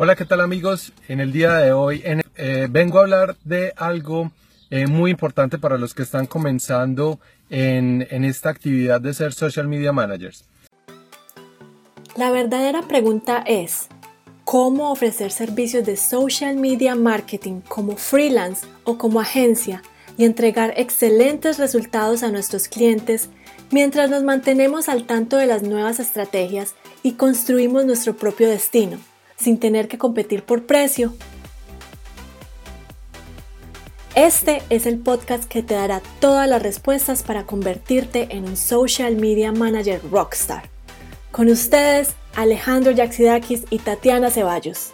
Hola, ¿qué tal amigos? En el día de hoy eh, vengo a hablar de algo eh, muy importante para los que están comenzando en, en esta actividad de ser social media managers. La verdadera pregunta es, ¿cómo ofrecer servicios de social media marketing como freelance o como agencia y entregar excelentes resultados a nuestros clientes mientras nos mantenemos al tanto de las nuevas estrategias y construimos nuestro propio destino? Sin tener que competir por precio. Este es el podcast que te dará todas las respuestas para convertirte en un social media manager rockstar. Con ustedes, Alejandro Yaxidakis y Tatiana Ceballos.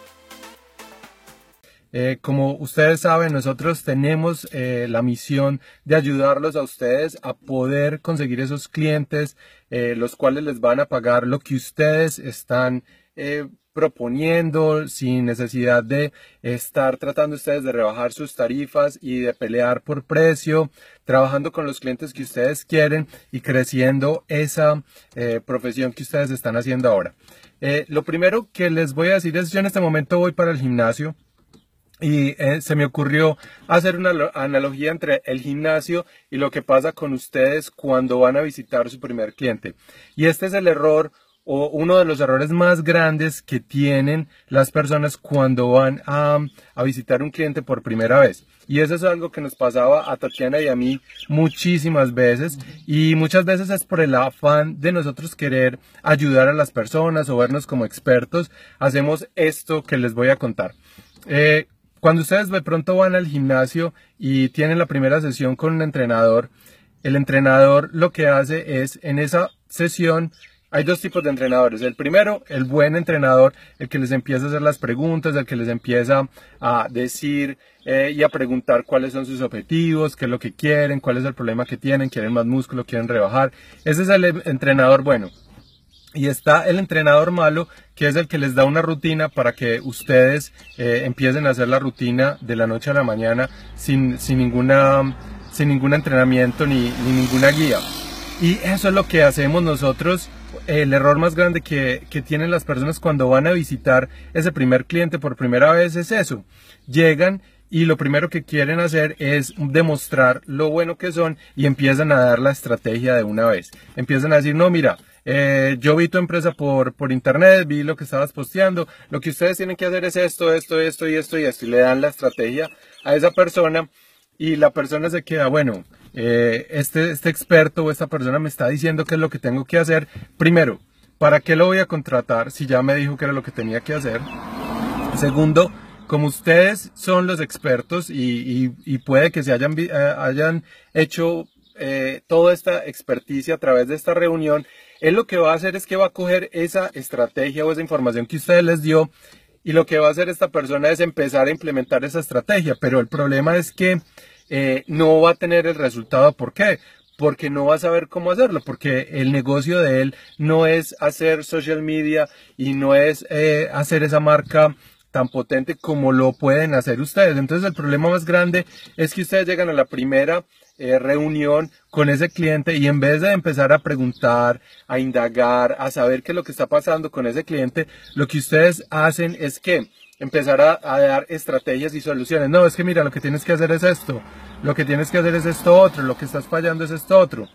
Eh, como ustedes saben, nosotros tenemos eh, la misión de ayudarlos a ustedes a poder conseguir esos clientes, eh, los cuales les van a pagar lo que ustedes están proponiendo sin necesidad de estar tratando ustedes de rebajar sus tarifas y de pelear por precio, trabajando con los clientes que ustedes quieren y creciendo esa eh, profesión que ustedes están haciendo ahora. Eh, lo primero que les voy a decir es yo en este momento voy para el gimnasio y eh, se me ocurrió hacer una analogía entre el gimnasio y lo que pasa con ustedes cuando van a visitar su primer cliente. Y este es el error o uno de los errores más grandes que tienen las personas cuando van a, a, visitar un cliente por primera vez. Y eso es algo que nos pasaba a Tatiana y a mí muchísimas veces. Y muchas veces es por el afán de nosotros querer ayudar a las personas o vernos como expertos. Hacemos esto que les voy a contar. Eh, cuando ustedes de pronto van al gimnasio y tienen la primera sesión con un entrenador, el entrenador lo que hace es en esa sesión hay dos tipos de entrenadores. El primero, el buen entrenador, el que les empieza a hacer las preguntas, el que les empieza a decir eh, y a preguntar cuáles son sus objetivos, qué es lo que quieren, cuál es el problema que tienen, quieren más músculo, quieren rebajar. Ese es el entrenador bueno. Y está el entrenador malo, que es el que les da una rutina para que ustedes eh, empiecen a hacer la rutina de la noche a la mañana sin, sin, ninguna, sin ningún entrenamiento ni, ni ninguna guía. Y eso es lo que hacemos nosotros el error más grande que, tienen las personas cuando van a visitar ese primer cliente por primera vez es eso. Llegan y lo primero que quieren hacer es demostrar lo bueno que son y empiezan a dar la estrategia de una vez. Empiezan a decir, no, mira, eh, yo vi tu empresa por, por internet, vi lo que estabas posteando, lo que ustedes tienen que hacer es esto, esto, esto y esto y esto. Y le dan la estrategia a esa persona y la persona se queda, bueno, eh, este, este experto o esta persona me está diciendo qué es lo que tengo que hacer. Primero, ¿para qué lo voy a contratar si ya me dijo que era lo que tenía que hacer? Segundo, como ustedes son los expertos y, puede que se hayan, eh, hecho eh, toda esta experticia a través de esta reunión, él lo que va a hacer es que va a coger esa estrategia o esa información que ustedes les dio y lo que va a hacer esta persona es empezar a implementar esa estrategia. Pero el problema es que eh, no va a tener el resultado. ¿Por qué? Porque no va a saber cómo hacerlo, porque el negocio de él no es hacer social media y no es eh, hacer esa marca tan potente como lo pueden hacer ustedes. Entonces el problema más grande es que ustedes llegan a la primera eh, reunión con ese cliente y en vez de empezar a preguntar, a indagar, a saber qué es lo que está pasando con ese cliente, lo que ustedes hacen es que empezar a, dar estrategias y soluciones. No, es que mira, lo que tienes que hacer es esto, lo que tienes que hacer es esto otro, lo que estás fallando es esto otro.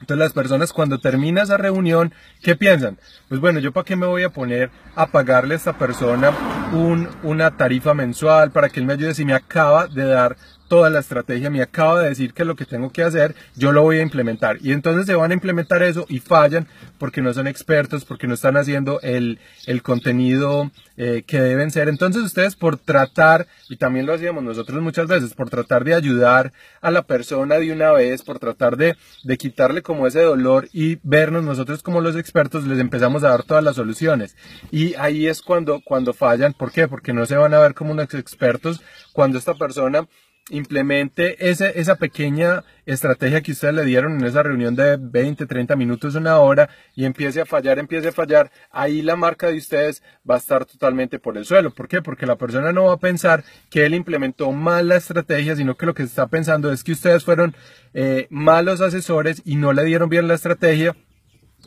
Entonces las personas cuando termina esa reunión, ¿qué piensan? Pues bueno, yo para qué me voy a poner a pagarle a esta persona un, una tarifa mensual para que él me ayude si me acaba de dar toda la estrategia, me acaba de decir que lo que tengo que hacer, yo lo voy a implementar. Y entonces se van a implementar eso y fallan porque no son expertos, porque no están haciendo el, el contenido eh, que deben ser. Entonces ustedes por tratar, y también lo hacíamos nosotros muchas veces, por tratar de ayudar a la persona de una vez, por tratar de, de quitarle como ese dolor y vernos nosotros como los expertos, les empezamos a dar todas las soluciones. Y ahí es cuando, cuando fallan. ¿Por qué? Porque no se van a ver como unos expertos cuando esta persona implemente ese, esa pequeña estrategia que ustedes le dieron en esa reunión de 20, 30 minutos, una hora, y empiece a fallar, empiece a fallar, ahí la marca de ustedes va a estar totalmente por el suelo. ¿Por qué? Porque la persona no va a pensar que él implementó mal la estrategia, sino que lo que está pensando es que ustedes fueron eh, malos asesores y no le dieron bien la estrategia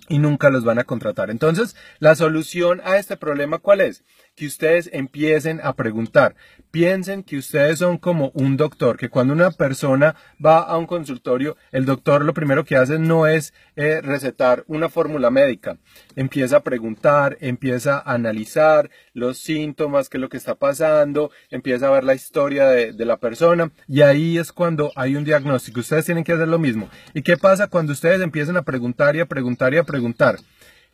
y nunca los van a contratar. Entonces, la solución a este problema, ¿cuál es? Que ustedes empiecen a preguntar. Piensen que ustedes son como un doctor, que cuando una persona va a un consultorio, el doctor lo primero que hace no es eh, recetar una fórmula médica. Empieza a preguntar, empieza a analizar los síntomas, qué es lo que está pasando, empieza a ver la historia de, de la persona y ahí es cuando hay un diagnóstico. Ustedes tienen que hacer lo mismo. ¿Y qué pasa cuando ustedes empiezan a preguntar y a preguntar y a preguntar?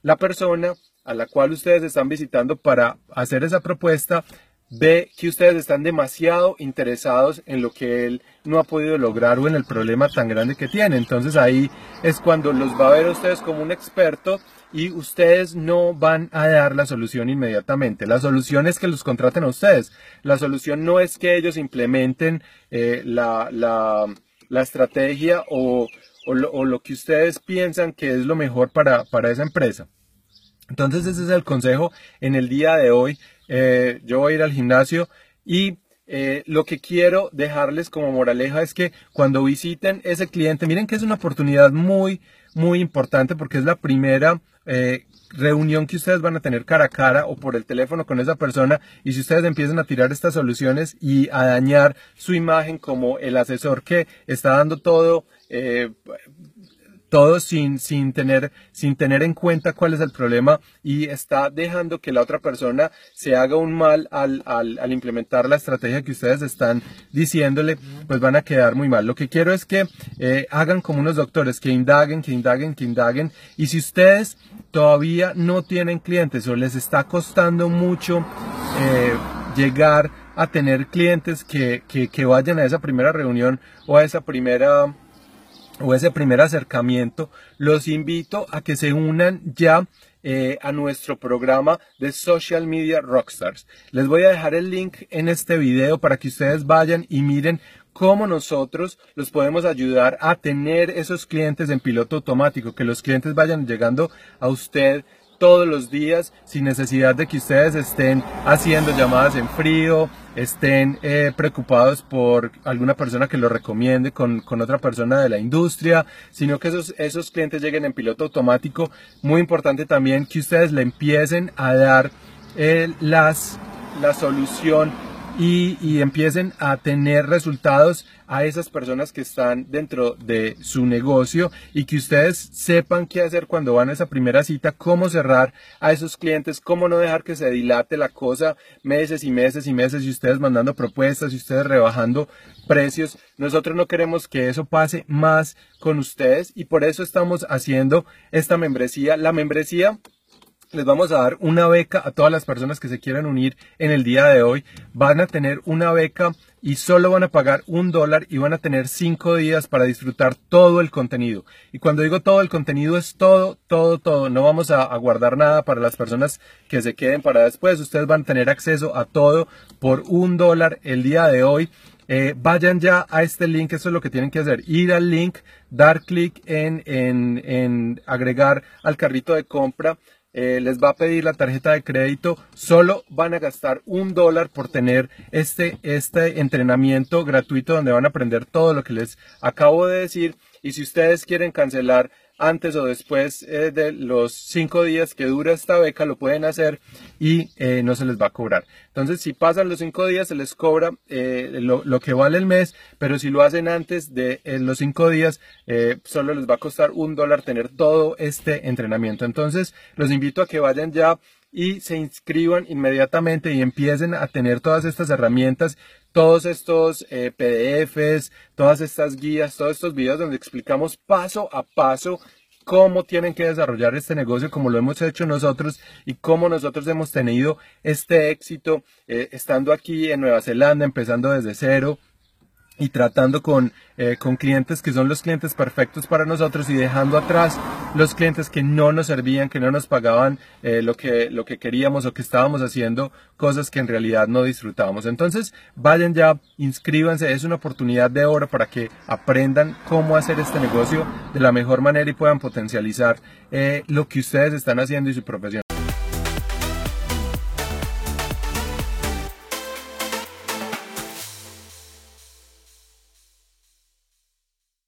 La persona a la cual ustedes están visitando para hacer esa propuesta ve que ustedes están demasiado interesados en lo que él no ha podido lograr o en el problema tan grande que tiene. Entonces ahí es cuando los va a ver ustedes como un experto y ustedes no van a dar la solución inmediatamente. La solución es que los contraten a ustedes. La solución no es que ellos implementen eh, la, la, la, estrategia o, o, lo, o, lo, que ustedes piensan que es lo mejor para, para esa empresa. Entonces ese es el consejo en el día de hoy. Eh, yo voy a ir al gimnasio y eh, lo que quiero dejarles como moraleja es que cuando visiten ese cliente, miren que es una oportunidad muy, muy importante porque es la primera eh, reunión que ustedes van a tener cara a cara o por el teléfono con esa persona y si ustedes empiezan a tirar estas soluciones y a dañar su imagen como el asesor que está dando todo eh, todo sin, sin, tener, sin tener en cuenta cuál es el problema y está dejando que la otra persona se haga un mal al, al, al, implementar la estrategia que ustedes están diciéndole, pues van a quedar muy mal. Lo que quiero es que eh, hagan como unos doctores, que indaguen, que indaguen, que indaguen. Y si ustedes todavía no tienen clientes o les está costando mucho eh, llegar a tener clientes que, que, que vayan a esa primera reunión o a esa primera o ese primer acercamiento, los invito a que se unan ya eh, a nuestro programa de Social Media Rockstars. Les voy a dejar el link en este video para que ustedes vayan y miren cómo nosotros los podemos ayudar a tener esos clientes en piloto automático, que los clientes vayan llegando a usted todos los días sin necesidad de que ustedes estén haciendo llamadas en frío, estén eh, preocupados por alguna persona que lo recomiende con, con, otra persona de la industria, sino que esos, esos clientes lleguen en piloto automático. Muy importante también que ustedes le empiecen a dar eh, las, la solución y, empiecen a tener resultados a esas personas que están dentro de su negocio y que ustedes sepan qué hacer cuando van a esa primera cita, cómo cerrar a esos clientes, cómo no dejar que se dilate la cosa meses y meses y meses y ustedes mandando propuestas y ustedes rebajando precios. Nosotros no queremos que eso pase más con ustedes y por eso estamos haciendo esta membresía. La membresía les vamos a dar una beca a todas las personas que se quieran unir en el día de hoy. Van a tener una beca y solo van a pagar un dólar y van a tener cinco días para disfrutar todo el contenido. Y cuando digo todo el contenido es todo, todo, todo. No vamos a, guardar nada para las personas que se queden para después. Ustedes van a tener acceso a todo por un dólar el día de hoy. Eh, vayan ya a este link, eso es lo que tienen que hacer, ir al link, dar clic en, en, en agregar al carrito de compra, eh, les va a pedir la tarjeta de crédito, solo van a gastar un dólar por tener este, este entrenamiento gratuito donde van a aprender todo lo que les acabo de decir. Y si ustedes quieren cancelar antes o después eh, de los cinco días que dura esta beca lo pueden hacer y eh, no se les va a cobrar. Entonces si pasan los cinco días se les cobra eh, lo, que vale el mes, pero si lo hacen antes de los cinco días solo les va a costar un dólar tener todo este entrenamiento. Entonces los invito a que vayan ya y se inscriban inmediatamente y empiecen a tener todas estas herramientas, todos estos eh, PDFs, todas estas guías, todos estos videos donde explicamos paso a paso cómo tienen que desarrollar este negocio como lo hemos hecho nosotros y cómo nosotros hemos tenido este éxito eh, estando aquí en Nueva Zelanda, empezando desde cero, y tratando con, eh, con clientes que son los clientes perfectos para nosotros y dejando atrás los clientes que no nos servían, que no nos pagaban eh, lo, que, lo que queríamos o que estábamos haciendo cosas que en realidad no disfrutábamos. Entonces, vayan ya, inscríbanse, es una oportunidad de oro para que aprendan cómo hacer este negocio de la mejor manera y puedan potencializar eh, lo que ustedes están haciendo y su profesión.